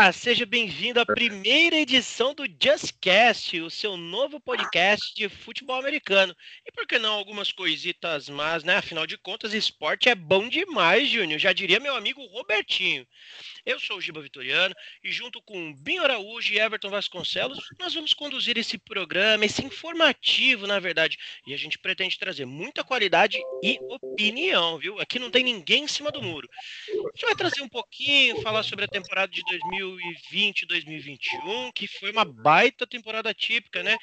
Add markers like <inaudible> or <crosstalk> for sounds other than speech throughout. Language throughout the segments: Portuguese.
Olá, seja bem-vindo à primeira edição do JustCast, o seu novo podcast de futebol americano. E por que não algumas coisitas mas, né? Afinal de contas, esporte é bom demais, Júnior. Já diria meu amigo Robertinho. Eu sou o Giba Vitoriano e junto com Binho Araújo e Everton Vasconcelos, nós vamos conduzir esse programa, esse informativo, na verdade. E a gente pretende trazer muita qualidade e opinião, viu? Aqui não tem ninguém em cima do muro. A gente vai trazer um pouquinho, falar sobre a temporada de 2020 2021, que foi uma baita temporada típica, né?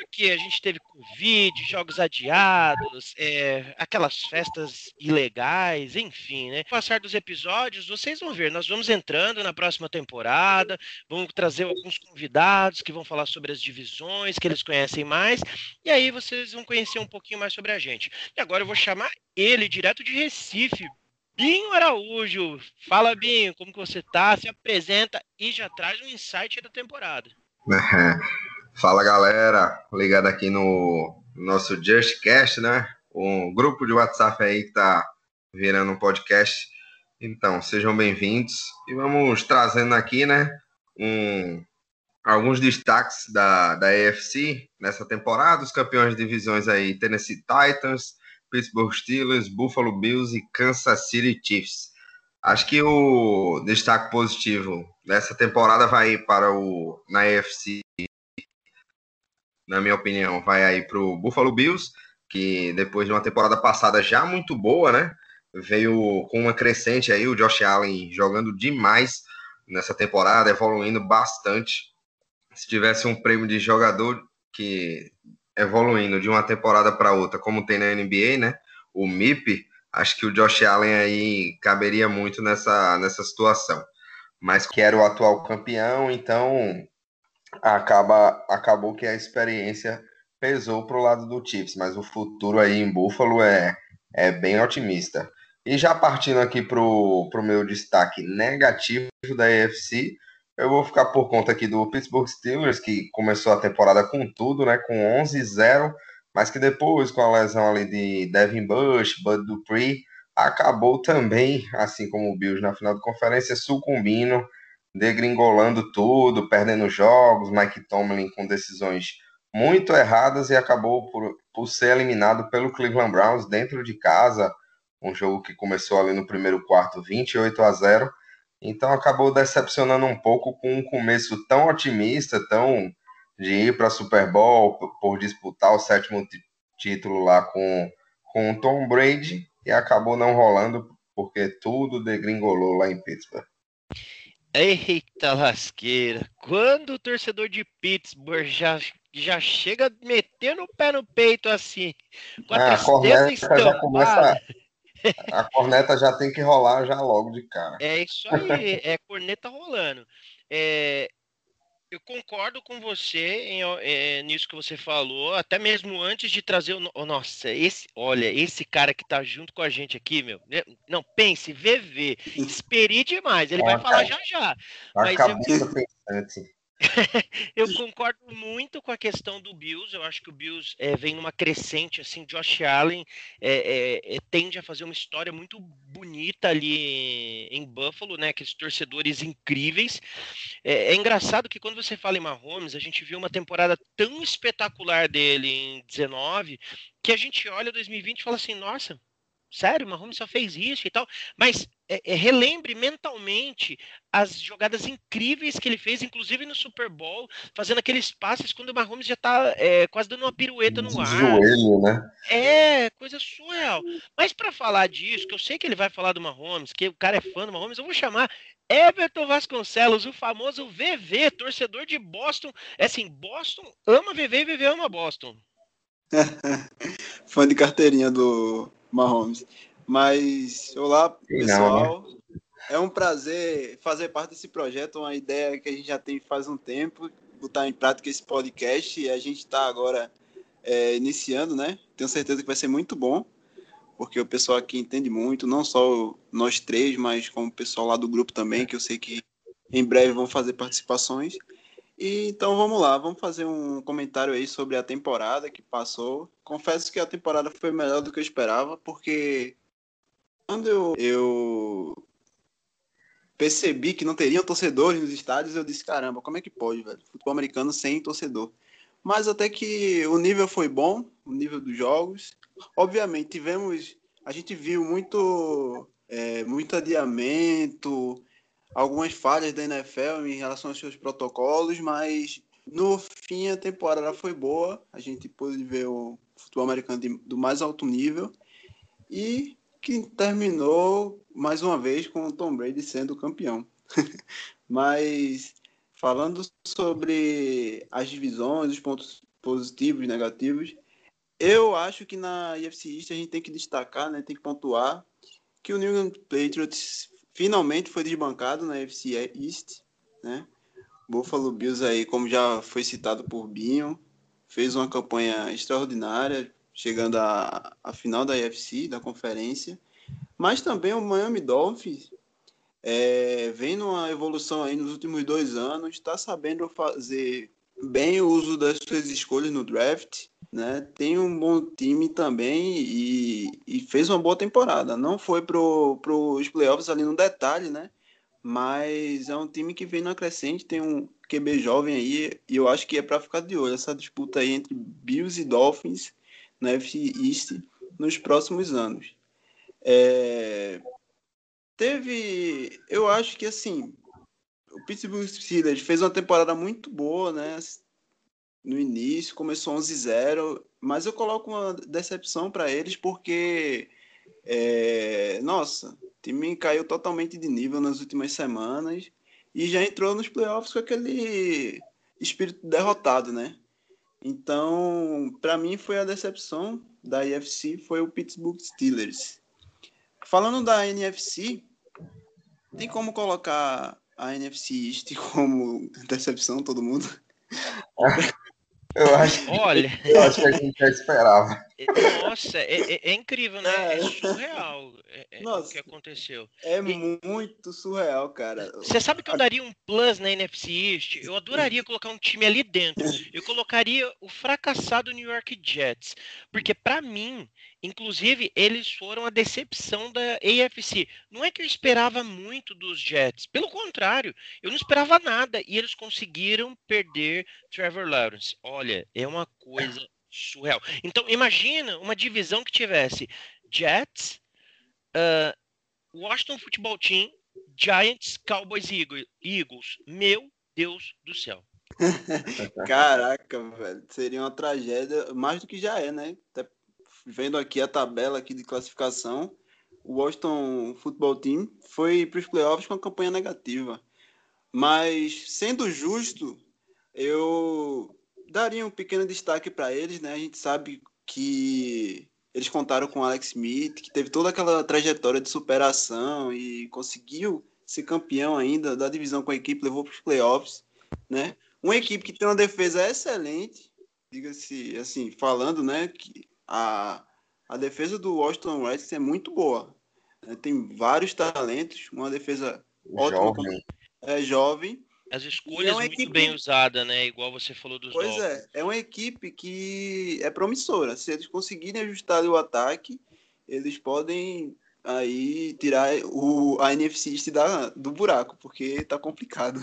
Porque a gente teve Covid, jogos adiados, é, aquelas festas ilegais, enfim, né? Com o passar dos episódios, vocês vão ver, nós vamos entrando na próxima temporada, vamos trazer alguns convidados que vão falar sobre as divisões, que eles conhecem mais, e aí vocês vão conhecer um pouquinho mais sobre a gente. E agora eu vou chamar ele, direto de Recife, Binho Araújo. Fala, Binho, como que você tá? Se apresenta e já traz um insight da temporada. <laughs> Fala, galera. Ligado aqui no nosso JustCast, né? Um grupo de WhatsApp aí que tá virando um podcast. Então, sejam bem-vindos. E vamos trazendo aqui, né, um, alguns destaques da, da AFC nessa temporada. Os campeões de divisões aí, Tennessee Titans, Pittsburgh Steelers, Buffalo Bills e Kansas City Chiefs. Acho que o destaque positivo dessa temporada vai para o na AFC, na minha opinião, vai aí para o Buffalo Bills, que depois de uma temporada passada já muito boa, né? Veio com uma crescente aí, o Josh Allen jogando demais nessa temporada, evoluindo bastante. Se tivesse um prêmio de jogador que evoluindo de uma temporada para outra, como tem na NBA, né? O MIP, acho que o Josh Allen aí caberia muito nessa, nessa situação. Mas que era o atual campeão, então acaba, acabou que a experiência pesou para o lado do Chiefs, mas o futuro aí em Buffalo é, é bem otimista. E já partindo aqui para o meu destaque negativo da AFC, eu vou ficar por conta aqui do Pittsburgh Steelers, que começou a temporada com tudo, né? Com 11-0, mas que depois, com a lesão ali de Devin Bush, Bud Dupree, acabou também, assim como o Bills na final de conferência, sucumbindo, degringolando tudo, perdendo jogos, Mike Tomlin com decisões muito erradas e acabou por, por ser eliminado pelo Cleveland Browns dentro de casa, um jogo que começou ali no primeiro quarto 28 a 0 então acabou decepcionando um pouco com um começo tão otimista, tão de ir para Super Bowl por disputar o sétimo título lá com, com o Tom Brady e acabou não rolando porque tudo degringolou lá em Pittsburgh. Eita lasqueira! Quando o torcedor de Pittsburgh já, já chega metendo o pé no peito assim, com a, tristeza a já começa <laughs> a corneta já tem que rolar já logo de cara. É isso aí, é corneta rolando. É, eu concordo com você em, é, nisso que você falou, até mesmo antes de trazer o. Oh, nossa, esse, olha, esse cara que tá junto com a gente aqui, meu. Né, não, pense, VV, espere demais, ele vai falar já já. A mas cabeça eu... pensante. <laughs> eu concordo muito com a questão do Bills. Eu acho que o Bills é, vem numa crescente assim. Josh Allen é, é, tende a fazer uma história muito bonita ali em Buffalo, né? Aqueles torcedores incríveis. É, engraçado que quando você fala em Mahomes, a gente viu uma temporada tão espetacular dele em 19 que a gente olha 2020 e fala assim: nossa, sério, Mahomes só fez isso e tal. Mas é, é, relembre mentalmente as jogadas incríveis que ele fez, inclusive no Super Bowl, fazendo aqueles passes quando o Mahomes já tá é, quase dando uma pirueta no ar. Joelho, né? É, coisa surreal. Mas para falar disso, que eu sei que ele vai falar do Mahomes, que o cara é fã do Mahomes, eu vou chamar Everton Vasconcelos, o famoso VV, torcedor de Boston. É assim, Boston ama VV e VV ama Boston. <laughs> fã de carteirinha do Mahomes. Mas, olá, pessoal. Não, né? É um prazer fazer parte desse projeto, uma ideia que a gente já tem faz um tempo, botar em prática esse podcast e a gente está agora é, iniciando, né? Tenho certeza que vai ser muito bom, porque o pessoal aqui entende muito, não só nós três, mas como o pessoal lá do grupo também, que eu sei que em breve vão fazer participações. E, então vamos lá, vamos fazer um comentário aí sobre a temporada que passou. Confesso que a temporada foi melhor do que eu esperava, porque quando eu, eu percebi que não teriam torcedores nos estádios, eu disse, caramba, como é que pode, velho? Futebol americano sem torcedor. Mas até que o nível foi bom, o nível dos jogos. Obviamente, tivemos. A gente viu muito, é, muito adiamento, algumas falhas da NFL em relação aos seus protocolos, mas no fim a temporada foi boa. A gente pôde ver o futebol americano de, do mais alto nível e que terminou mais uma vez com o Tom Brady sendo campeão. <laughs> mas falando sobre as divisões, os pontos positivos e negativos, eu acho que na UFC East a gente tem que destacar, né, tem que pontuar que o New England Patriots finalmente foi desbancado na UFC East, né? Buffalo Bills aí, como já foi citado por Binho, fez uma campanha extraordinária, chegando à, à final da UFC, da conferência. Mas também o Miami Dolphins é, vem numa evolução aí nos últimos dois anos, está sabendo fazer bem o uso das suas escolhas no draft, né? Tem um bom time também e, e fez uma boa temporada. Não foi para os playoffs ali no detalhe, né? Mas é um time que vem na crescente, tem um QB jovem aí e eu acho que é para ficar de olho essa disputa aí entre Bills e Dolphins na FC East nos próximos anos. É, Teve, eu acho que assim, o Pittsburgh Steelers fez uma temporada muito boa, né? No início, começou 11-0, mas eu coloco uma decepção para eles porque, é, nossa, o time caiu totalmente de nível nas últimas semanas e já entrou nos playoffs com aquele espírito derrotado, né? Então, para mim foi a decepção da IFC foi o Pittsburgh Steelers. Falando da NFC, tem como colocar a NFC East <laughs> como decepção, todo mundo? <laughs> Eu acho, que, Olha, eu acho que a gente já esperava. Nossa, é, é, é incrível, né? É, é surreal é, é Nossa, o que aconteceu. É e, muito surreal, cara. Você sabe que eu daria um plus na NFC East? Eu adoraria colocar um time ali dentro. Eu colocaria o fracassado New York Jets. Porque, para mim, Inclusive, eles foram a decepção da AFC. Não é que eu esperava muito dos Jets, pelo contrário, eu não esperava nada e eles conseguiram perder Trevor Lawrence. Olha, é uma coisa surreal. Então, imagina uma divisão que tivesse Jets, uh, Washington Football Team, Giants, Cowboys e Eagles. Meu Deus do céu. <laughs> Caraca, velho, seria uma tragédia, mais do que já é, né? Até vendo aqui a tabela aqui de classificação, o Washington Football Team foi para os playoffs com a campanha negativa. Mas, sendo justo, eu daria um pequeno destaque para eles, né? A gente sabe que eles contaram com Alex Smith, que teve toda aquela trajetória de superação e conseguiu ser campeão ainda da divisão com a equipe, levou para os playoffs, né? Uma equipe que tem uma defesa excelente, diga-se assim, falando, né, que a, a defesa do Washington Redskins é muito boa. Né? Tem vários talentos, uma defesa ótima, jovem. é jovem. As escolhas é muito equipe... bem usadas, né? Igual você falou dos Pois é, é uma equipe que é promissora. Se eles conseguirem ajustar o ataque, eles podem aí tirar o, a NFC East da, do buraco, porque tá complicado.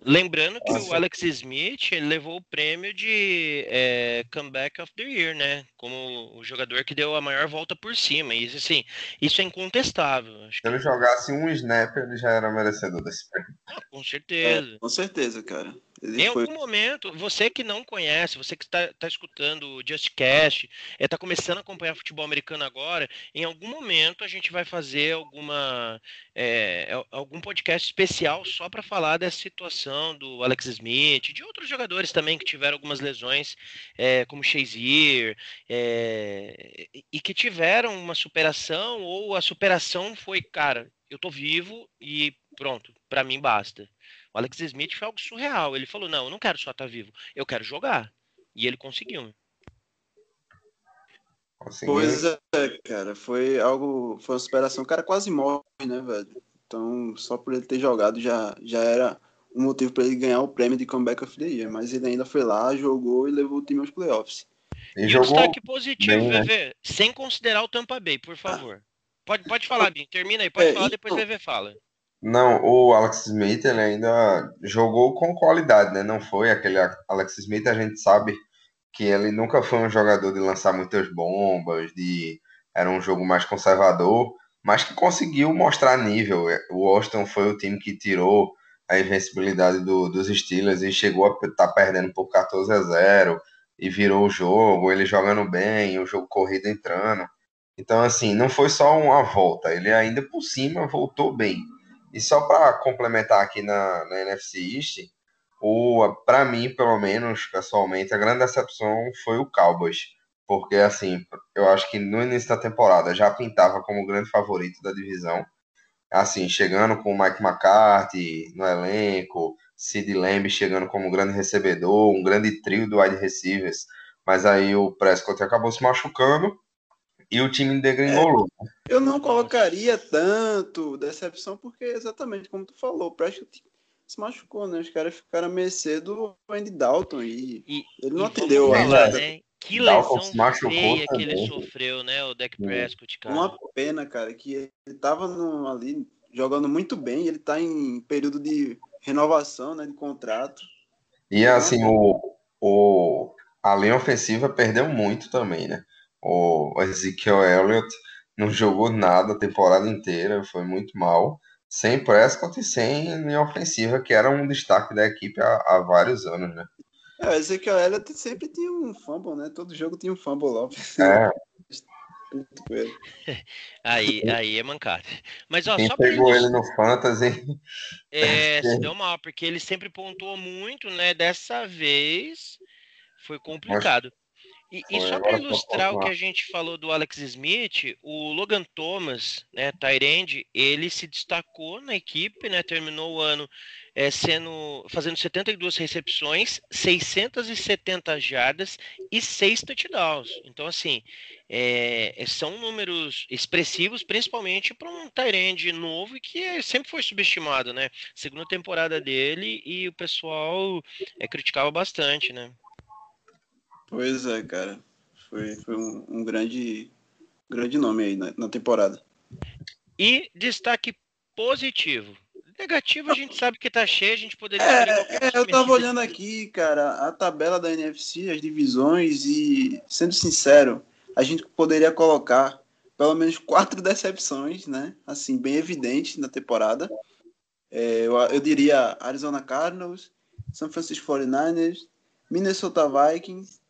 Lembrando que Nossa. o Alex Smith ele levou o prêmio de é, Comeback of the Year, né? Como o jogador que deu a maior volta por cima. E assim, isso é incontestável. Acho Se ele jogasse um snap, ele já era merecedor desse prêmio. Ah, com certeza. É, com certeza, cara. Em foi... algum momento, você que não conhece, você que está tá escutando o JustCast, está é, tá começando a acompanhar futebol americano agora, em algum momento a gente vai fazer alguma é, é algum podcast especial só para falar dessa situação do Alex Smith, de outros jogadores também que tiveram algumas lesões, é, como Shazier, é, e que tiveram uma superação, ou a superação foi, cara, eu tô vivo e pronto, para mim basta. O Alex Smith foi algo surreal. Ele falou: não, eu não quero só estar tá vivo, eu quero jogar. E ele conseguiu. conseguiu. Pois é, cara, foi algo, foi uma superação. O cara quase morre, né, velho? Então, só por ele ter jogado já, já era um motivo para ele ganhar o prêmio de Comeback of the Year. Mas ele ainda foi lá, jogou e levou o time aos playoffs. E, e jogou destaque positivo, bem, né? Sem considerar o Tampa Bay, por favor. Ah. Pode, pode falar, Bim. Termina aí, pode é, falar, então, depois o VV fala. Não, o Alex Smith ele ainda jogou com qualidade, né? Não foi aquele Alex Smith, a gente sabe que ele nunca foi um jogador de lançar muitas bombas, de era um jogo mais conservador, mas que conseguiu mostrar nível. O Washington foi o time que tirou a invencibilidade do, dos Steelers e chegou a estar tá perdendo por 14 a 0 e virou o jogo, ele jogando bem, o jogo corrido entrando. Então, assim, não foi só uma volta, ele ainda por cima voltou bem. E só para complementar aqui na, na NFC East, para mim, pelo menos, pessoalmente, a grande decepção foi o Cowboys. Porque, assim, eu acho que no início da temporada já pintava como o grande favorito da divisão. Assim, chegando com o Mike McCarthy no elenco, Sid Lamb chegando como um grande recebedor, um grande trio do wide receivers. Mas aí o Prescott acabou se machucando e o time degringolou. É, eu não colocaria tanto decepção, porque exatamente como tu falou, o Prescott se machucou, né? Os caras ficaram a mercê do Andy Dalton e, e ele não e atendeu ainda. Né? Que lesão feia que ele sofreu, né? O Dak Prescott, cara. Uma pena, cara, que ele tava no, ali jogando muito bem, ele tá em período de renovação, né, de contrato. E assim, o, o, a linha ofensiva perdeu muito também, né? O Ezekiel Elliott não jogou nada a temporada inteira, foi muito mal. Sem Prescott e sem linha ofensiva, que era um destaque da equipe há, há vários anos, né? É, o Ezekiel Elliott sempre tinha um fumble, né? Todo jogo tinha um fumble lá. É. <laughs> aí, aí é mancada. Mas ó, Quem só pegou ele no Fantasy. <laughs> É, se deu mal, porque ele sempre pontuou muito, né? Dessa vez foi complicado. E, e só para ilustrar o que a gente falou do Alex Smith, o Logan Thomas, né, Tyrande, ele se destacou na equipe, né, terminou o ano é, sendo fazendo 72 recepções, 670 jardas e 6 touchdowns. Então, assim, é, são números expressivos, principalmente para um Tyrande novo e que sempre foi subestimado, né? Segunda temporada dele e o pessoal é, criticava bastante, né? Pois é, cara. Foi, foi um, um grande, grande nome aí na, na, temporada. E destaque positivo. Negativo a gente sabe que tá cheio, a gente poderia. É, é eu tava olhando aqui, cara, a tabela da NFC, as divisões, e sendo sincero, a gente poderia colocar pelo menos quatro <laughs> decepções, né? Assim, bem evidentes na temporada. É, eu, eu diria Arizona Cardinals, San Francisco 49ers, Minnesota Vikings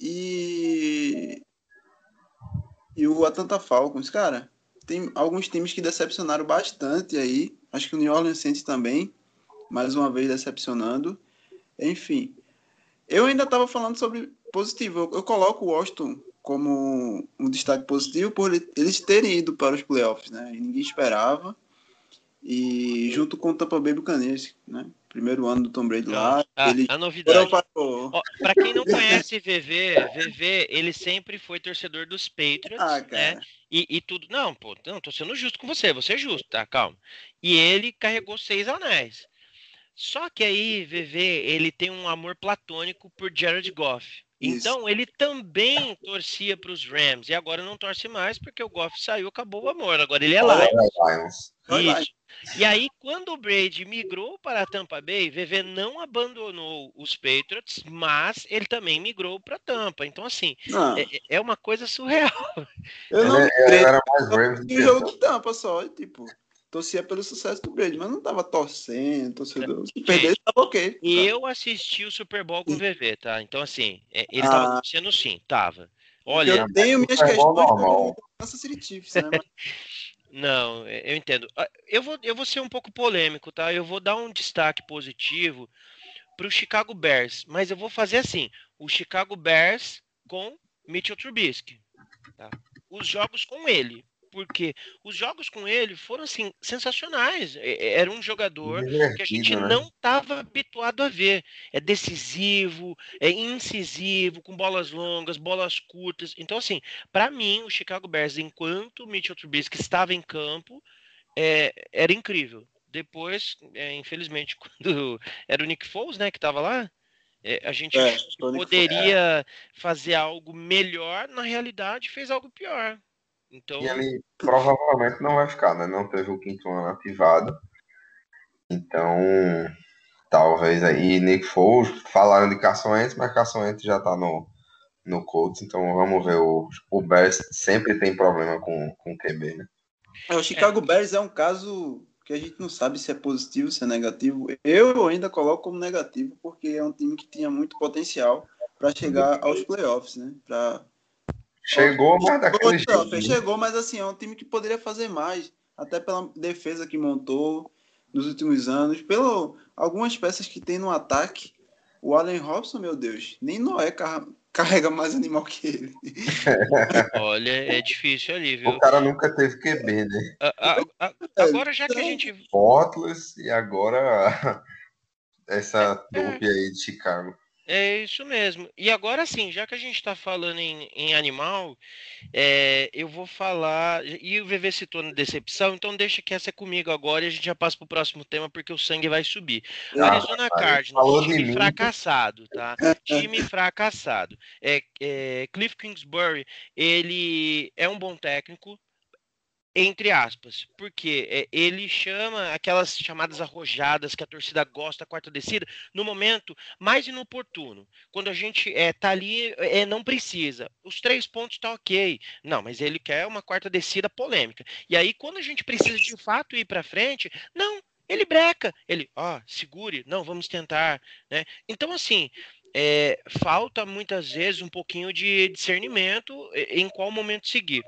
e e o Atlanta Falcons, cara, tem alguns times que decepcionaram bastante aí. Acho que o New Orleans Saints também, mais uma vez decepcionando. Enfim, eu ainda estava falando sobre positivo. Eu, eu, coloco o Washington como um destaque positivo por eles terem ido para os playoffs, né? Ninguém esperava. E junto com o Tampa Bay Buccaneers, né? primeiro ano do Tom Brady lá. Ah, ele a novidade. Para quem não conhece VV, VV, ele sempre foi torcedor dos Patriots, ah, né? E, e, tudo. Não, pô, não, tô sendo justo com você, você é justo, tá? Calma. E ele carregou seis anéis. Só que aí, VV, ele tem um amor platônico por Jared Goff. Então Isso. ele também torcia para os Rams e agora não torce mais porque o Goff saiu, acabou o amor. Agora ele é Lions. Isso. E aí, quando o Brady migrou para a Tampa Bay, VV não abandonou os Patriots, mas ele também migrou para Tampa. Então, assim, é, é, uma coisa surreal. Eu não ele, era mais Rams. Um jogo de Tampa só, tipo torcia pelo sucesso do Brady, mas não tava torcendo, torcedor. Se perder, tava ok. E eu assisti o Super Bowl com o VV, tá? Então, assim, é, ele ah. tava torcendo sim, tava. Olha. Eu tenho minhas questões com o Kansas City Chiefs, né? <laughs> Não, é, eu entendo. Ah, eu vou, eu vou ser um pouco polêmico, tá? Eu vou dar um destaque positivo para o Chicago Bears, mas eu vou fazer assim: o Chicago Bears com Mitchell Trubisky. Tá? Os jogos com ele, porque os jogos com ele foram assim sensacionais. Era um jogador que a gente né? não estava habituado a ver. É decisivo, é incisivo, com bolas longas, bolas curtas. Então, assim, para mim, o Chicago Bears, enquanto o Mitchell Trubisky estava em campo, é, era incrível. Depois, é, infelizmente, <laughs> quando era o Nick Foles, né, que estava lá, é, a gente é, poderia fazer algo melhor, na realidade fez algo pior. Então... E ele provavelmente não vai ficar, né? Não teve o quinto ano ativado. Então, talvez aí Nick Foles, falaram de Carson Wentz, mas Carson Wentz já tá no, no Colts, então vamos ver, o, o Bears sempre tem problema com, com o QB, né? É, o Chicago é. Bears é um caso que a gente não sabe se é positivo, se é negativo. Eu ainda coloco como negativo, porque é um time que tinha muito potencial para chegar aos playoffs, né? Pra... Chegou, mas daquele jeito. Né? Chegou, mas assim, é um time que poderia fazer mais, até pela defesa que montou nos últimos anos, pelo algumas peças que tem no ataque. O Allen Robson, meu Deus, nem Noé carrega mais animal que ele. <laughs> Olha, é difícil ali, viu? O cara nunca teve QB, né? A, a, a, agora já que a gente. Fortless e agora <laughs> essa trupe aí de Chicago. É isso mesmo. E agora sim, já que a gente está falando em, em animal, é, eu vou falar. E o VV citou na decepção, então deixa que essa é comigo agora e a gente já passa para o próximo tema, porque o sangue vai subir. Ah, Arizona Cardinals, time fracassado, tá? <laughs> time fracassado. É, é, Cliff Kingsbury, ele é um bom técnico, entre aspas, porque é, ele chama aquelas chamadas arrojadas que a torcida gosta, quarta descida, no momento mais inoportuno. Quando a gente é, tá ali, é, não precisa. Os três pontos tá ok. Não, mas ele quer uma quarta descida polêmica. E aí, quando a gente precisa de fato ir para frente, não, ele breca. Ele, ó, oh, segure, não, vamos tentar. Né? Então, assim, é, falta muitas vezes um pouquinho de discernimento em qual momento seguir.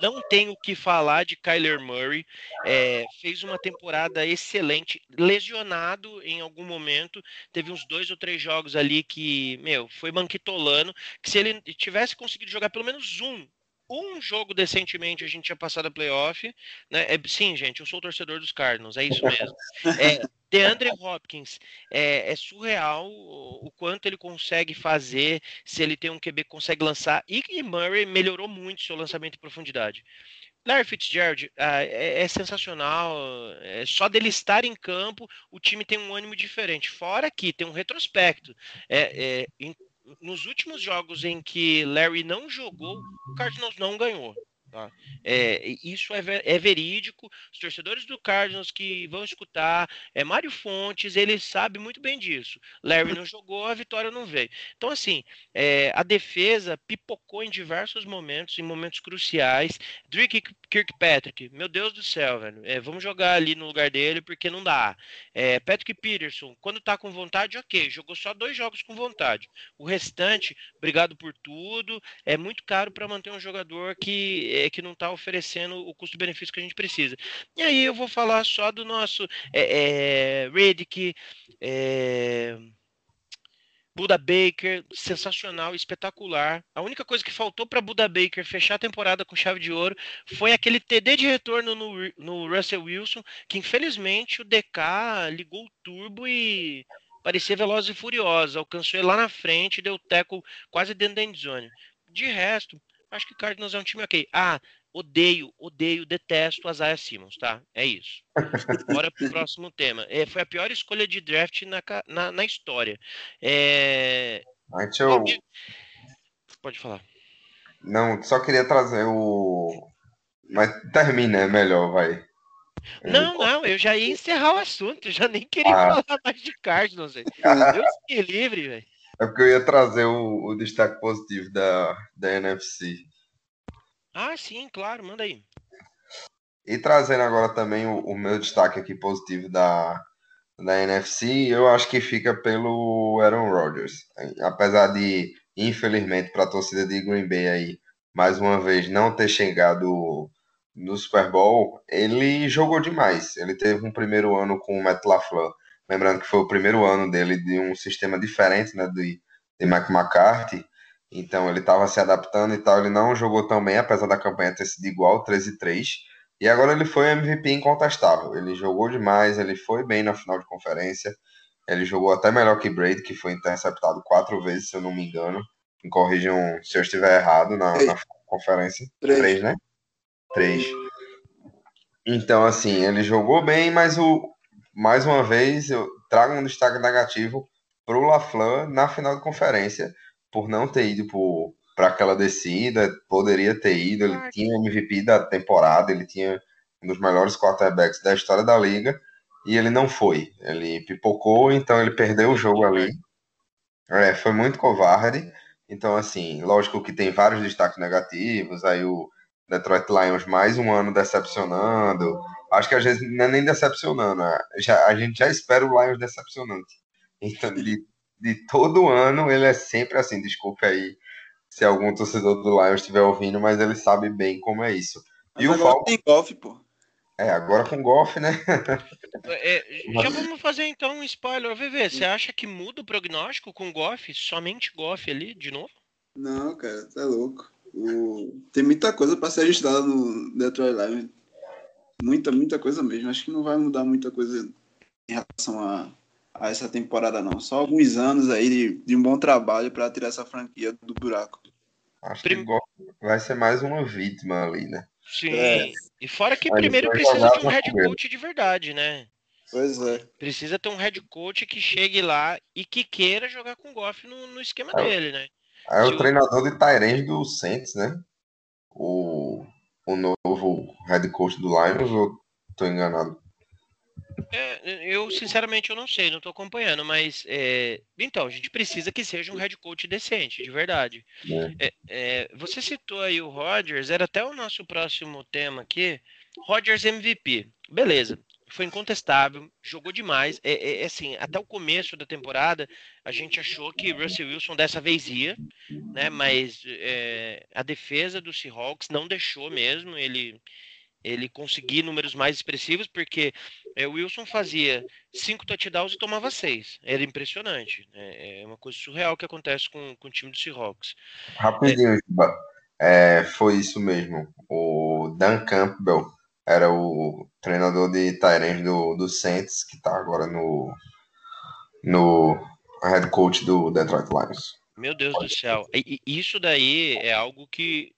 Não tenho o que falar de Kyler Murray. É, fez uma temporada excelente, lesionado em algum momento. Teve uns dois ou três jogos ali que, meu, foi manquitolando. Que se ele tivesse conseguido jogar pelo menos um um jogo decentemente a gente tinha passado a playoff. Né? É, sim, gente, eu sou torcedor dos Cardinals, é isso mesmo. <laughs> É, DeAndre Hopkins é, é surreal o, o, quanto ele consegue fazer, se ele tem um QB que consegue lançar. E, e Murray melhorou muito seu lançamento em profundidade. Larry Fitzgerald ah, é, é, sensacional. É, só dele estar em campo, o time tem um ânimo diferente. Fora que tem um retrospecto. É, é em, nos últimos jogos em que Larry não jogou, o Cardinals não ganhou. Tá? É, isso é, é, verídico. Os torcedores do Cardinals que vão escutar, é Mário Fontes, ele sabe muito bem disso. Larry não jogou, a vitória não veio. Então, assim, é, a defesa pipocou em diversos momentos, em momentos cruciais. Drake Kirkpatrick, meu Deus do céu, velho. É, vamos jogar ali no lugar dele porque não dá. É, Patrick Peterson, quando tá com vontade, ok. Jogou só dois jogos com vontade. O restante, obrigado por tudo. É muito caro para manter um jogador que é, que não está oferecendo o custo-benefício que a gente precisa. E aí eu vou falar só do nosso é, é, Redick, é, Buda Baker, sensacional, espetacular. A única coisa que faltou para Buda Baker fechar a temporada com chave de ouro foi aquele TD de retorno no, no Russell Wilson, que infelizmente o DK ligou o turbo e parecia veloz e furiosa. Alcançou ele lá na frente, deu teco quase dentro da endzone. De resto, acho que o Cardinals é um time ok. Ah, odeio, odeio, detesto as Isaiah Simmons, tá? É isso. Bora pro próximo tema. É, foi a pior escolha de draft na, na, na história. É... Antes eu... Pode falar. Não, só queria trazer o. Mas termina, é melhor, vai. Não, não, eu já ia encerrar o assunto, eu já nem queria ah. falar mais de Cardinals. Deus me livre, velho. É porque eu ia trazer o, o destaque positivo da, da NFC. Ah, sim, claro, manda aí. E trazendo agora também o, o, meu destaque aqui positivo da, da NFC, eu acho que fica pelo Aaron Rodgers. Apesar de, infelizmente, para a torcida de Green Bay aí, mais uma vez, não ter chegado no Super Bowl, ele jogou demais. Ele teve um primeiro ano com o Matt LaFleur Lembrando que foi o primeiro ano dele de um sistema diferente, né, de, de Mike McCarthy. Então ele estava se adaptando e tal. Ele não jogou tão bem, apesar da campanha ter sido igual, 13 3. E agora ele foi MVP incontestável. Ele jogou demais, ele foi bem na final de conferência. Ele jogou até melhor que Brady, que foi interceptado quatro vezes, se eu não me engano. Me corrijam se eu estiver errado na, na conferência. Três. Três, né? Três. Então, assim, ele jogou bem, mas o, mais uma vez, eu trago um destaque negativo para o LaFleur na final de conferência, por não ter ido para aquela descida, poderia ter ido, ele tinha MVP da temporada, ele tinha um dos melhores quarterbacks da história da liga, e ele não foi. Ele pipocou, então ele perdeu o jogo ali. É, foi muito covarde. Então, assim, lógico que tem vários destaques negativos. Aí o Detroit Lions mais um ano decepcionando. Acho que às vezes não é nem decepcionando. É, já, a gente já espera o Lions decepcionante. <laughs> Então, de, de todo ano, ele é sempre assim. Desculpe aí se algum torcedor do Lions estiver ouvindo, mas ele sabe bem como é isso. Mas e o Falcons. Tem golfe, pô. É, agora com golfe, né? É, já vamos fazer então um spoiler. VV, você acha que muda o prognóstico com golfe? Somente golfe ali, de novo? Não, cara, tá louco. O... Tem muita coisa para ser ajustada no Detroit Lions. Muita, muita coisa mesmo. Acho que não vai mudar muita coisa em relação a, a essa temporada, não. Só alguns anos aí de, de um bom trabalho para tirar essa franquia do buraco. Acho Prim... que vai ser mais uma vítima ali, né? Sim. É. E fora que Mas primeiro precisa de um head coach de verdade, né? Pois é. Precisa ter um head coach que chegue lá e que queira jogar com o Goff no, no esquema é, dele, né? É o, o treinador de Tyrande do Saints, né? O, o novo head coach do Lions, ou tô enganado? É, eu, sinceramente, eu não sei, não estou acompanhando, mas é, então, a gente precisa que seja um head coach decente, de verdade. É. é, é você citou aí o Rodgers, era até o nosso próximo tema aqui. Rodgers MVP. Beleza, foi incontestável, jogou demais. É, é, é, assim, até o começo da temporada, a gente achou que Russell Wilson dessa vez ia, né? Mas é, a defesa do Seahawks não deixou mesmo. Ele ele conseguir números mais expressivos, porque é, o Wilson fazia cinco touchdowns e tomava seis. Era impressionante. Né? É uma coisa surreal que acontece com, com o time do Seahawks. Rapidinho, é, foi isso mesmo. O Dan Campbell era o treinador de Tyrants do, do Saints, que está agora no, no head coach do Detroit Lions. Meu Deus do céu. Isso daí é algo que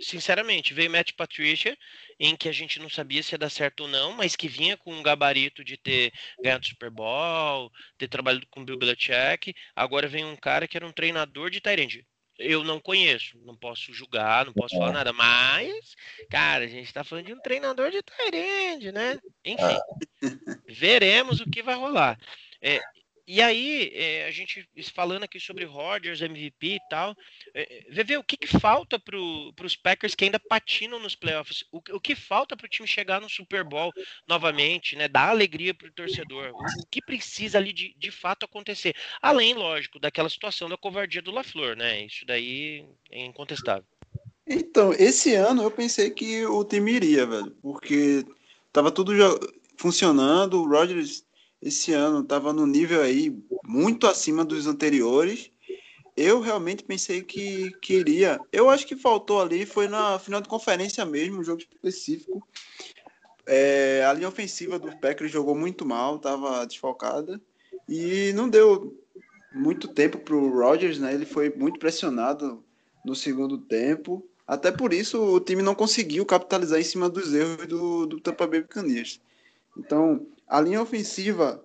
sinceramente, veio Matt Patricia, em que a gente não sabia se ia dar certo ou não, mas que vinha com um gabarito de ter ganhado Super Bowl, ter trabalhado com Bill Belichick. Agora vem um cara que era um treinador de Tyrande. Eu não conheço, não posso julgar, não posso falar é. nada, mas, cara, a gente tá falando de um treinador de Tyrande, né? Enfim, é. veremos o que vai rolar. É, e aí, é, a gente falando aqui sobre Rodgers, MVP e tal, é, vê, o que, que falta para os Packers que ainda patinam nos playoffs? O, o que falta para o time chegar no Super Bowl novamente, né? Dar alegria para o torcedor? O, que precisa ali de, de fato acontecer? Além, lógico, daquela situação da covardia do LaFleur, né? Isso daí é incontestável. Então, esse ano eu pensei que o time iria, velho, porque tava tudo funcionando, o Rodgers esse ano estava no nível aí muito acima dos anteriores. Eu realmente pensei que queria. Eu acho que faltou ali, foi na final de conferência mesmo, um jogo específico. É, a linha ofensiva do Packers jogou muito mal, estava desfocada. E não deu muito tempo para o Rodgers, né? Ele foi muito pressionado no segundo tempo. Até por isso o time não conseguiu capitalizar em cima dos erros do, do Tampa Bay Buccaneers. Então, a linha ofensiva.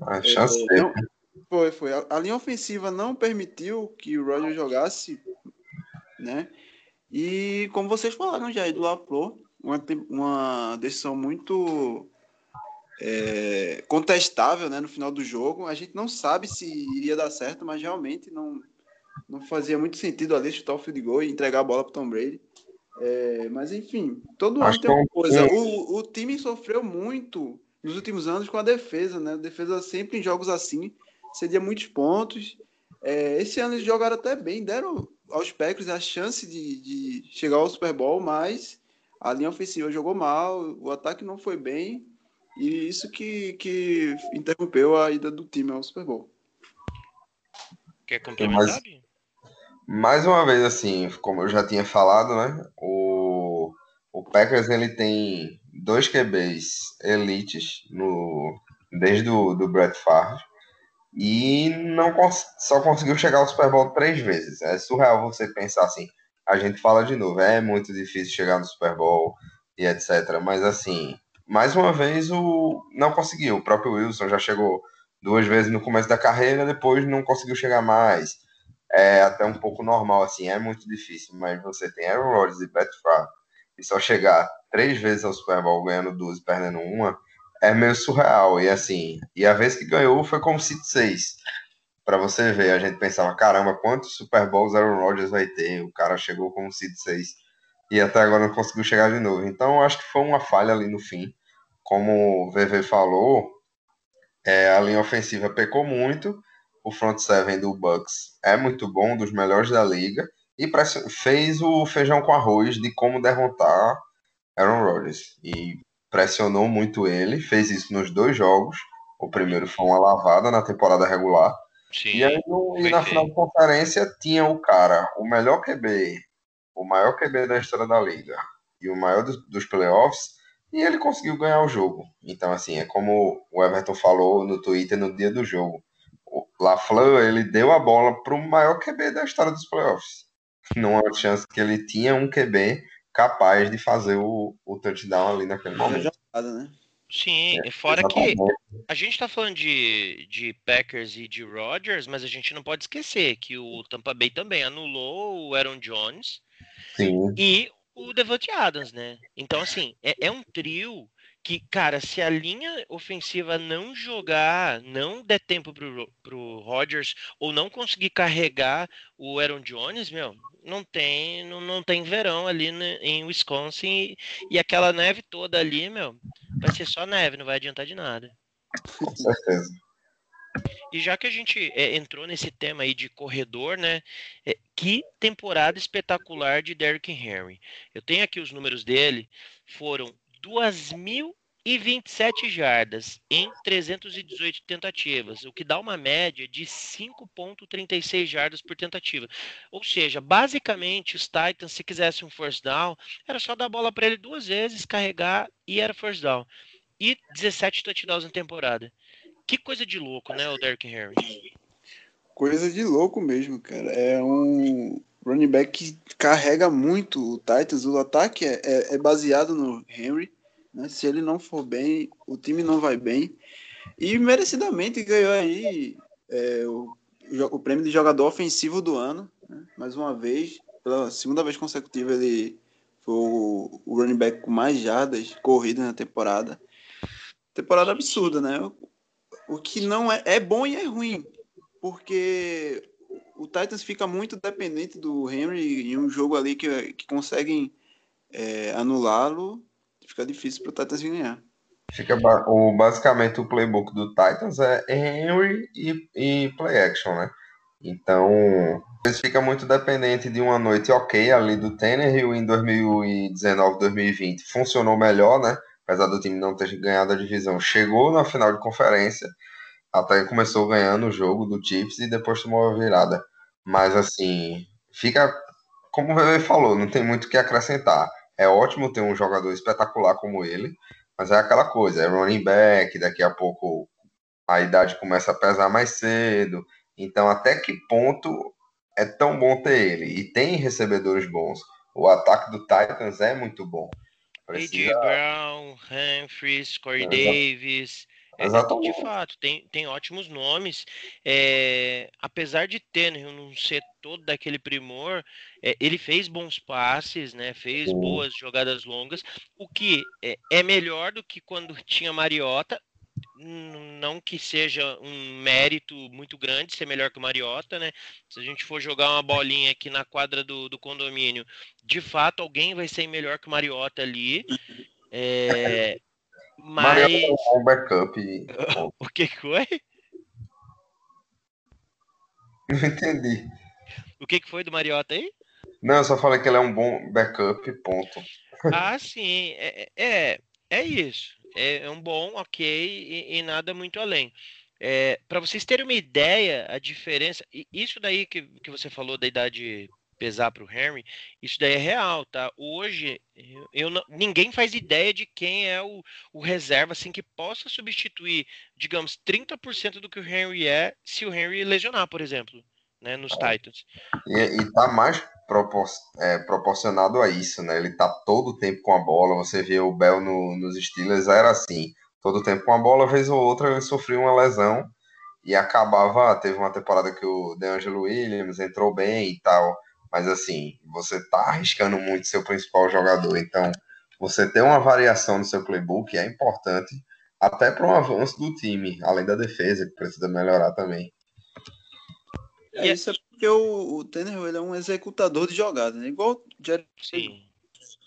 A chance é, não, foi, foi. A, a, linha ofensiva não permitiu que o Roger jogasse, né? E como vocês falaram já do Lapro, uma, uma decisão muito é, contestável né, no final do jogo. A gente não sabe se iria dar certo, mas realmente não, não fazia muito sentido ali chutar o field goal e entregar a bola para Tom Brady. É, mas enfim, todo ano tem uma coisa. O, o time sofreu muito nos últimos anos com a defesa, né? A defesa sempre em jogos assim cedia muitos pontos. É, esse ano eles jogaram até bem, deram aos Packers a chance de, de chegar ao Super Bowl, mas a linha ofensiva jogou mal, o ataque não foi bem, e isso que, que interrompeu a ida do time ao Super Bowl. Quer complementar? Mais, mais uma vez, assim, como eu já tinha falado, né? O, o Packers ele tem dois QBs elites no, desde o do Brett Favre e não só conseguiu chegar ao Super Bowl três vezes. É surreal você pensar assim. A gente fala de novo, é muito difícil chegar no Super Bowl e etc. Mas assim, mais uma vez o não conseguiu. O próprio Wilson já chegou duas vezes no começo da carreira, depois não conseguiu chegar mais. É até um pouco normal assim, é muito difícil. Mas você tem Aaron Rodgers e Brett Favre e só chegar três vezes ao Super Bowl ganhando duas e perdendo uma, é meio surreal. E assim, e a vez que ganhou foi como City 6. Para você ver, a gente pensava, caramba, quantos Super Bowls Aaron Rodgers vai ter? O cara chegou como City 6 e até agora não conseguiu chegar de novo. Então, acho que foi uma falha ali no fim. Como o VV falou, é, a linha ofensiva pecou muito. O front seven do Bucks é muito bom, dos melhores da liga. E fez o feijão com arroz de como derrotar Aaron Rodgers. E pressionou muito ele, fez isso nos dois jogos. O primeiro foi uma lavada na temporada regular. Sim, e aí no, e na final de conferência tinha o cara, o melhor QB, o maior QB da história da liga e o maior dos, dos playoffs, e ele conseguiu ganhar o jogo. Então, assim, é como o Everton falou no Twitter no dia do jogo. O LaFleur, ele deu a bola para o maior QB da história dos playoffs. Não há chance que ele tinha um QB capaz de fazer o, o touchdown ali naquele momento. né? Sim, é, fora exatamente. que a gente tá falando de, de Packers e de Rodgers, mas a gente não pode esquecer que o Tampa Bay também anulou o Aaron Jones Sim. e o Devante Adams, né? Então, assim, é, é um trio que, cara, se a linha ofensiva não jogar, não der tempo pro, pro Rodgers ou não conseguir carregar o Aaron Jones, meu, não tem, não, não tem verão ali né, em Wisconsin e, e, aquela neve toda ali, meu, vai ser só neve, não vai adiantar de nada. Com certeza. E já que a gente é, entrou nesse tema aí de corredor, né? É, que temporada espetacular de Derrick Henry. Eu tenho aqui os números dele, foram 2.000 e 27 jardas em 318 tentativas, o que dá uma média de 5.36 jardas por tentativa. Ou seja, basicamente os Titans, se quisessem um first down, era só dar a bola para ele duas vezes, carregar e era first down. E 17 touchdowns na temporada. Que coisa de louco, né, o Derrick Henry? Coisa de louco mesmo, cara. É um running back que carrega muito o Titans. O ataque é, é, é baseado no Henry né? Se ele não for bem, o time não vai bem. E merecidamente ganhou aí é, o, o prêmio de jogador ofensivo do ano. Né? Mais uma vez, pela segunda vez consecutiva, ele foi o, o running back com mais jardas corridas na temporada. Temporada absurda, né? O, o que não é, é bom e é ruim, porque o Titans fica muito dependente do Henry em um jogo ali que, que conseguem é, anulá-lo fica difícil para o Titans ganhar. Fica o, basicamente o playbook do Titans é Henry e, e play action, né? Então, eles ficam muito dependente de uma noite ok ali do Tannehill em 2019, 2020. Funcionou melhor, né? Apesar do time não ter ganhado a divisão. Chegou na final de conferência, até começou ganhando o jogo do Chiefs e depois tomou a virada. Mas assim, fica como o VV falou, não tem muito o que acrescentar. É ótimo ter um jogador espetacular como ele, mas é aquela coisa, é running back, daqui a pouco a idade começa a pesar mais cedo. Então, até que ponto é tão bom ter ele? E tem recebedores bons. O ataque do Titans é muito bom. Precisa... A.J. Brown, Humphries, Corey Davis. É, de fato, tem, tem ótimos nomes. É, apesar de Tannehill não ser todo daquele primor, é, ele fez bons passes, né? Fez Sim. boas jogadas longas, o que é, é melhor do que quando <laughs> tinha Mariota. Não que seja um mérito muito grande ser melhor que o Mariota, né? Se a gente for jogar uma bolinha aqui na quadra do, do condomínio, de fato alguém vai ser melhor que o Mariota ali. É, mas. É um backup. o que foi? Não entendi. O que foi do Mariota aí? Não, eu só falei que ele é um bom backup, ponto. Ah, sim. É, é, é isso. É, é um bom, ok, e, e nada muito além. É, Para vocês terem uma ideia, a diferença. Isso daí que, que você falou da idade pesar para o Henry, isso daí é real, tá? Hoje, eu não, ninguém faz ideia de quem é o, o reserva, assim, que possa substituir, digamos, 30% do que o Henry é, se o Henry lesionar, por exemplo, né, nos é. Titans. E, e tá mais propor, é, proporcionado a isso, né? Ele tá todo o tempo com a bola, você vê o Bell no, nos Steelers, era assim, todo o tempo com a bola, vez ou outra ele sofreu uma lesão, e acabava, teve uma temporada que o DeAngelo Williams entrou bem e tal, mas assim, você tá arriscando muito seu principal jogador, então você ter uma variação no seu playbook é importante, até para um avanço do time, além da defesa, que precisa melhorar também. É, isso é porque o, o Tannehill ele é um executador de jogadas, né? igual o Jerry. Sim.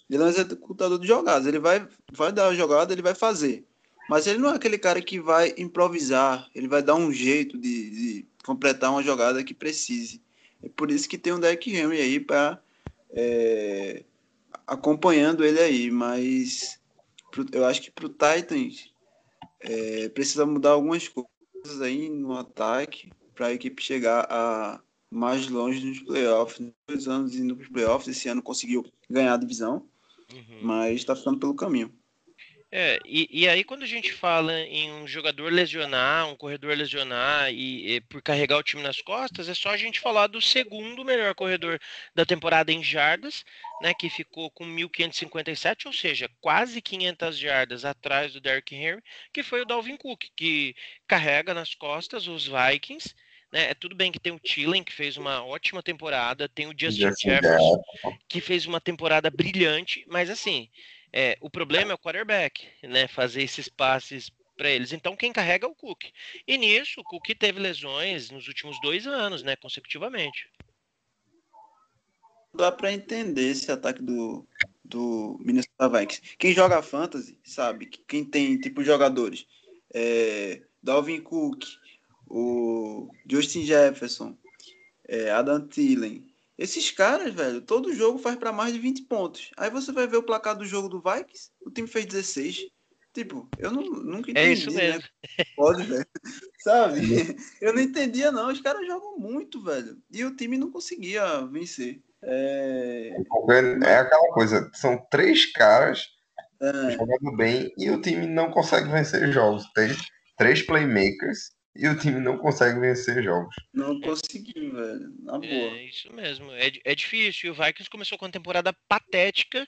Ele é um executador de jogadas. Ele vai, vai dar a jogada, ele vai fazer. Mas ele não é aquele cara que vai improvisar, ele vai dar um jeito de, de completar uma jogada que precise. É por isso que tem um deck Henry aí para é, acompanhando ele aí. Mas pro, eu acho que para o Titans é, precisa mudar algumas coisas aí no ataque para a equipe chegar a mais longe nos playoffs. Dois anos indo para os playoffs, esse ano conseguiu ganhar a divisão, uhum. mas está ficando pelo caminho. É, e, e aí quando a gente fala em um jogador lesionar, um corredor lesionar e, e, por carregar o time nas costas, é só a gente falar do segundo melhor corredor da temporada em jardas, né, que ficou com 1.557, ou seja, quase 500 jardas atrás do Derrick Henry, que foi o Dalvin Cook, que carrega nas costas os Vikings, né? É tudo bem que tem o Tillen, que fez uma ótima temporada, tem o Justin Jefferson, que fez uma temporada brilhante, mas assim, é, o problema é o quarterback, né? Fazer esses passes para eles. Então, quem carrega é o Cook. E nisso, o Cook teve lesões nos últimos dois anos, né? Consecutivamente. Dá para entender esse ataque do, do Minnesota Vikings. Quem joga fantasy sabe que quem tem tipo jogadores é, Dalvin Cook, o Justin Jefferson, é, Adam Thielen, esses caras, velho, todo jogo faz para mais de 20 pontos. Aí você vai ver o placar do jogo do Vikings, o time fez 16. Tipo, eu não, nunca entendi. É isso né? mesmo. Né? Pode, velho. <laughs> Sabe? Eu não entendia, não. Os caras jogam muito, velho. E o time não conseguia vencer. É, é aquela coisa, são três caras é... jogando bem e o time não consegue vencer jogos. Tem três playmakers e o time não consegue vencer jogos. Não conseguiu, velho. Na é boa. É isso mesmo. É, é difícil. E o Vikings começou com uma temporada patética.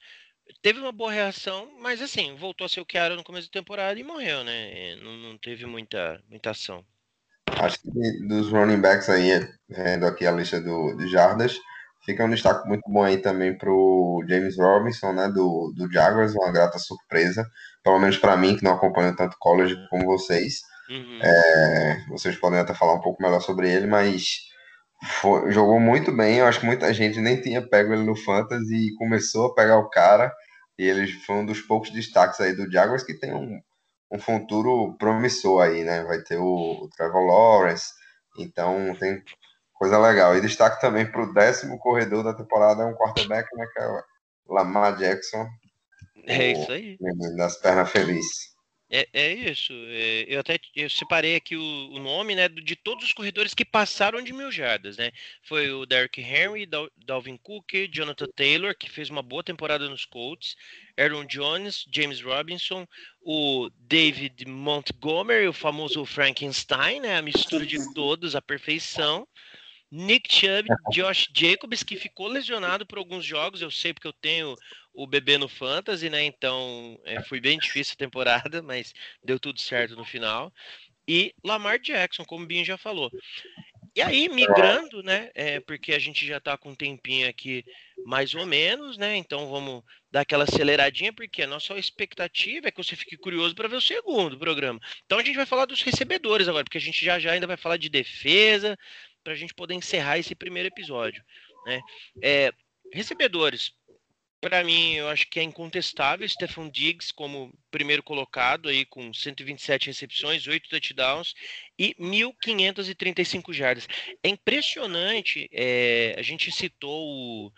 Teve uma boa reação, mas assim, voltou a ser o que era no começo da temporada e morreu, né? Não, não teve muita, muita ação. Acho que dos running backs aí, vendo aqui a lista do, de jardas, fica um destaque muito bom aí também pro James Robinson, né, do, do Jaguars, uma grata surpresa, pelo menos para mim, que não acompanho tanto college como vocês. Uhum. É, vocês podem até falar um pouco melhor sobre ele, mas foi, jogou muito bem. Eu acho que muita gente nem tinha pego ele no Fantasy e começou a pegar o cara. E ele foi um dos poucos destaques aí do Jaguars que tem um, um futuro promissor aí, né? Vai ter o, o Trevor Lawrence, então tem coisa legal. E destaque também para o décimo corredor da temporada, é um quarterback, né? Que é o Lamar Jackson. É isso aí. Das pernas felizes. É, é isso. É, eu até eu separei aqui o, o, nome né, de todos os corredores que passaram de mil jardas. Né? Foi o Derrick Henry, Dal, Dalvin Cook, Jonathan Taylor, que fez uma boa temporada nos Colts, Aaron Jones, James Robinson, o David Montgomery, o famoso Frankenstein, né, a mistura de todos, a perfeição. Nick Chubb, Josh Jacobs, que ficou lesionado por alguns jogos, eu sei porque eu tenho o bebê no Fantasy, né? Então é, foi bem difícil a temporada, <laughs> mas deu tudo certo no final. E Lamar Jackson, como o Binho já falou. E aí, migrando, né? É, porque a gente já está com um tempinho aqui, mais ou menos, né? Então vamos dar aquela aceleradinha, porque a nossa expectativa é que você fique curioso para ver o segundo programa. Então a gente vai falar dos recebedores agora, porque a gente já já ainda vai falar de defesa, para a gente poder encerrar esse primeiro episódio. Né? É, recebedores, para mim, eu acho que é incontestável Stefan Diggs como primeiro colocado aí com 127 recepções, 8 touchdowns e 1.535 jardas. É impressionante, é, a gente citou o,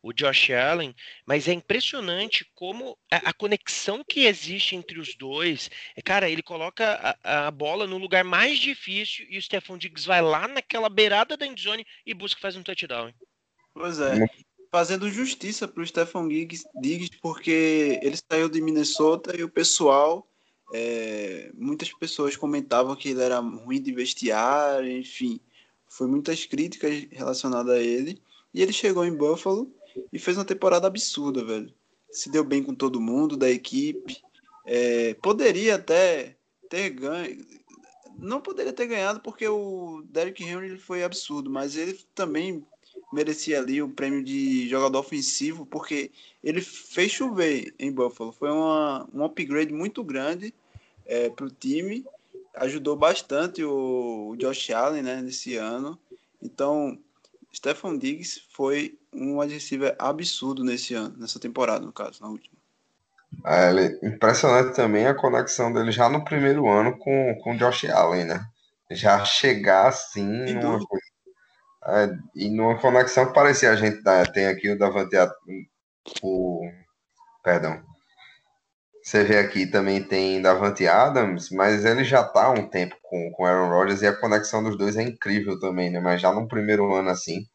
o Josh Allen, mas é impressionante como a, a, conexão que existe entre os dois. É, cara, ele coloca a, a, bola no lugar mais difícil e o Stefan Diggs vai lá naquela beirada da endzone e busca fazer um touchdown. Pois é fazendo justiça para o Stefan Diggs, Diggs, porque ele saiu de Minnesota e o pessoal, é, muitas pessoas comentavam que ele era ruim de vestiário, enfim, foi muitas críticas relacionadas a ele. E ele chegou em Buffalo e fez uma temporada absurda, velho. Se deu bem com todo mundo da equipe. É, poderia até ter ganho. Não poderia ter ganhado porque o Derrick Henry foi absurdo, mas ele também merecia ali o prêmio de jogador ofensivo, porque ele fez chover em Buffalo. Foi uma, um upgrade muito grande é, para o time, ajudou bastante o, o Josh Allen né, nesse ano. Então, Stefan Diggs foi um receiver absurdo nesse ano, nessa temporada, no caso, na última. É, ele, impressionante também a conexão dele já no primeiro ano com, com o Josh Allen, né? Já chegar assim numa coisa, e numa conexão que parecia a gente tem aqui o Davante o perdão. Você vê aqui também tem Davante Adams, mas ele já tá há um tempo com com Aaron Rodgers e a conexão dos dois é incrível também, né? Mas já no primeiro ano assim,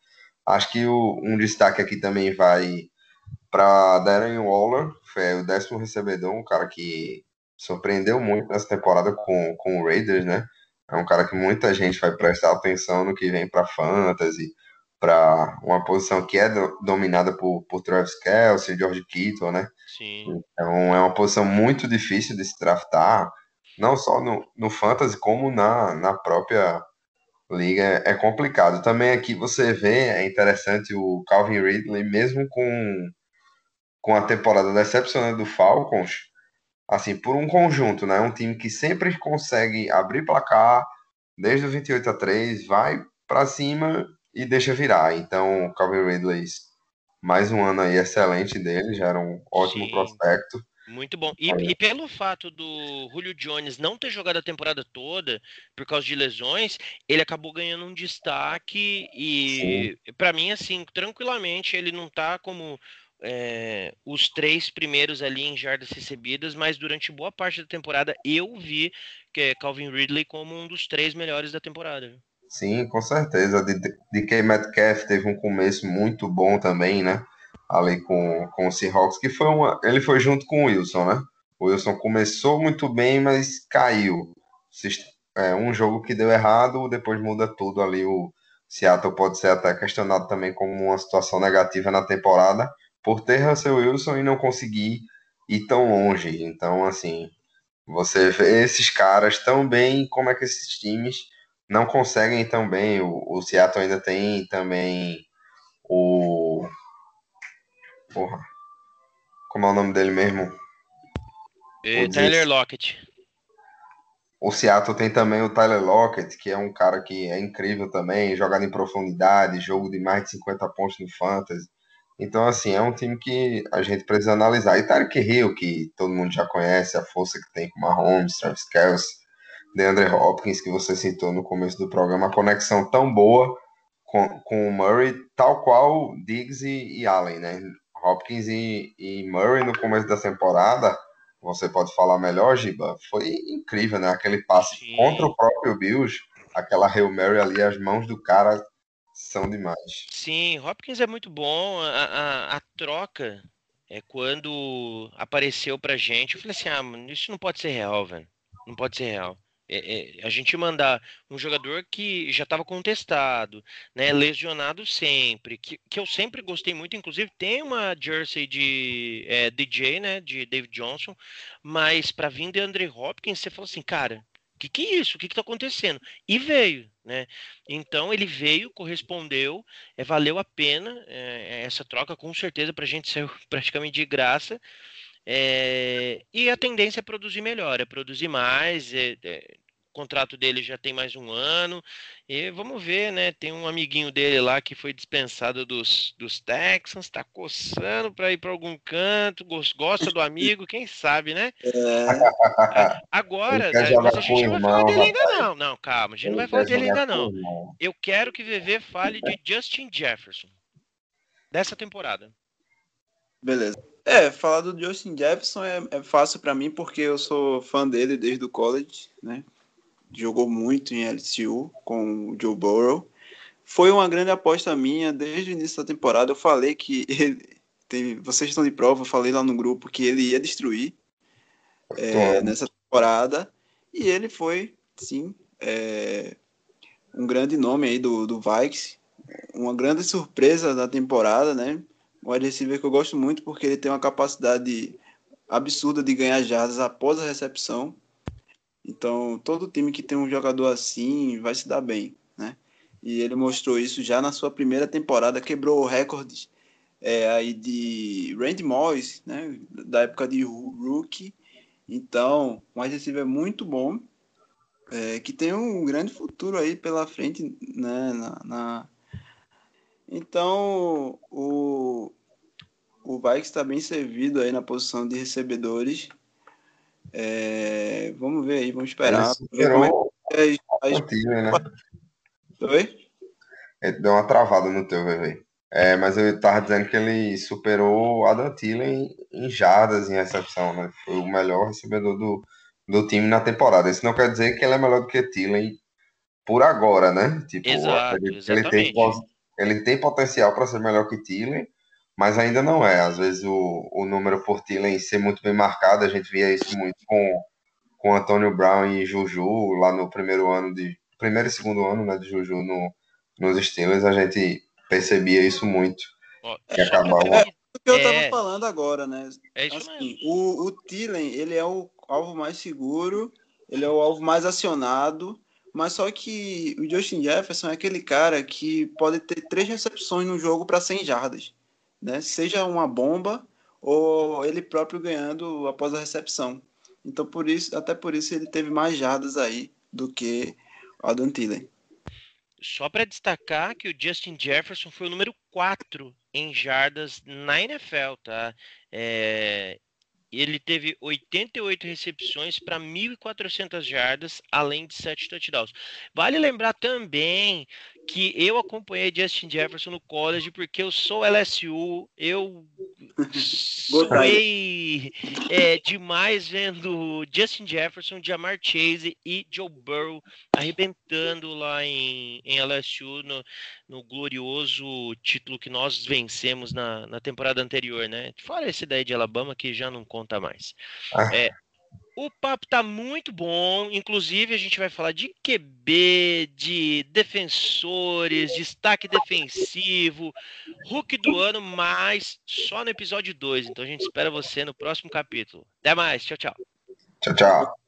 acho que o, um destaque aqui também vai para Darren Waller, foi o décimo recebedor, um cara que surpreendeu muito nessa temporada com, com o Raiders, né? É um cara que muita gente vai prestar atenção no que vem para fantasy, para uma posição que é do, dominada por, por Travis Kelce, George Kittle, né? Sim. Então é uma posição muito difícil de se draftar, não só no, no fantasy, como na, na própria liga. É complicado. Também aqui você vê, é interessante o Calvin Ridley, mesmo com com a temporada decepcionante do Falcons, assim, por um conjunto, né? Um time que sempre consegue abrir placar desde o 28 a 3, vai para cima e deixa virar. Então, o Calvin Ridley, mais um ano aí excelente dele, já era um ótimo Sim. prospecto. Muito bom. E, e, pelo fato do Julio Jones não ter jogado a temporada toda por causa de lesões, ele acabou ganhando um destaque e para mim assim, tranquilamente, ele não tá como é, os três primeiros ali em jardas recebidas, mas durante boa parte da temporada eu vi que é Calvin Ridley como um dos três melhores da temporada. Sim, com certeza. DK Metcalf teve um começo muito bom também, né? Ali com, com o Seahawks, que foi uma. Ele foi junto com o Wilson, né? O Wilson começou muito bem, mas caiu. É, um jogo que deu errado, depois muda tudo ali. O Seattle pode ser até questionado também como uma situação negativa na temporada por ter Russell Wilson e não conseguir ir tão longe. Então, assim, você vê esses caras tão bem, como é que esses times não conseguem tão bem. O, o Seattle ainda tem também o. Porra. Como é o nome dele mesmo? Tyler Lockett. O Seattle tem também o Tyler Lockett, que é um cara que é incrível também, jogado em profundidade, jogo de mais de 50 pontos no Fantasy. Então, assim, é um time que a gente precisa analisar. E Tarek Hill, que todo mundo já conhece, a força que tem com Mahomes, Travis Kelce, DeAndre Hopkins, que você citou no começo do programa, a conexão tão boa com, com o Murray, tal qual Diggs e, e Allen, né? Hopkins e, e, Murray no começo da temporada, você pode falar melhor, Giba, foi incrível, né? Aquele passe Sim. contra o próprio Bills, aquela Hail Mary ali, as mãos do cara são demais. Sim, Hopkins é muito bom. A, a, a troca é quando apareceu pra gente. Eu falei assim: ah, mano, isso não pode ser real, velho. Não pode ser real. É, é, a gente mandar um jogador que já estava contestado, né, lesionado sempre, que, que eu sempre gostei muito, inclusive tem uma jersey de é, DJ, né, de David Johnson, mas para vir de Andre Hopkins, você falou assim, cara, que que é isso? O que que tá acontecendo? E veio, né? Então ele veio, correspondeu, é, valeu a pena é, essa troca, com certeza para a gente <laughs> saiu praticamente de graça. É, e a tendência é produzir melhor, é produzir mais, é, é, contrato dele já tem mais um ano. E vamos ver, né? Tem um amiguinho dele lá que foi dispensado dos, dos Texans, tá coçando para ir para algum canto, gosta do amigo, quem sabe, né? É. Agora, né, a gente não vai falar dele ainda não. Não, calma, a gente não vai falar dele ainda não. Eu quero que VV fale de Justin Jefferson dessa temporada. Beleza. É, falar do Justin Jefferson é, é fácil para mim porque eu sou fã dele desde o college, né? Jogou muito em LCU com o Joe Burrow. Foi uma grande aposta minha desde o início da temporada. Eu falei que <laughs> ele, tem, vocês estão de prova, eu falei lá no grupo que ele ia destruir é, nessa temporada. E ele foi, sim, é, um grande nome aí do, do Vikes. Uma grande surpresa da temporada, né? Um wide receiver que eu gosto muito porque ele tem uma capacidade absurda de ganhar jardas após a recepção. Então, todo time que tem um jogador assim vai se dar bem, né? E ele mostrou isso já na sua primeira temporada, quebrou recordes é, aí de Randy Moss, né? Da época de rookie Então, um receiver muito bom, é, que tem um grande futuro aí pela frente, né? Na, na... Então, o, o Vikes está bem servido aí na posição de recebedores. É, vamos ver aí, vamos esperar. Ver como é que é, né? Oi? Ele deu uma travada no teu, VV. É, mas eu tava dizendo que ele superou o Adam Thielen em jardas em recepção, né? Foi o melhor recebedor do, do time na temporada. Isso não quer dizer que ele é melhor do que Thielen por agora, né? Tipo, Exato, ele, ele, tem, ele tem potencial para ser melhor que Thielen, mas ainda não é. Às vezes o, o número por Thielen ser muito bem marcado, a gente via isso muito com, com Antônio Brown e Juju lá no primeiro ano de primeiro e segundo ano, né, de Juju no, nos Steelers, a gente percebia isso muito. Que acabava. É, o que eu estava é... falando agora, né? É isso assim, mesmo. O, o Thielen, ele é o alvo mais seguro, ele é o alvo mais acionado, mas só que o Justin Jefferson é aquele cara que pode ter três recepções no jogo para 100 jardas, né? Seja uma bomba ou ele próprio ganhando após a recepção. Então por isso, até por isso ele teve mais jardas aí do que o Adam Thielen. Só para destacar que o Justin Jefferson foi o número 4 em jardas na NFL, tá? É, ele teve 88 recepções para 1.400 jardas, além de 7 touchdowns. Vale lembrar também que eu acompanhei Justin Jefferson no college porque eu sou LSU, eu <laughs> Suei é, demais vendo Justin Jefferson, Jamar Chase e Joe Burrow arrebentando lá em, em LSU no, no glorioso título que nós vencemos na, na temporada anterior, né? Fora esse daí de Alabama que já não conta mais. Ah. É, o papo tá muito bom, inclusive a gente vai falar de QB, de defensores, destaque defensivo, Hulk do ano, mas só no episódio 2. Então a gente espera você no próximo capítulo. Até mais, tchau, tchau. Tchau, tchau.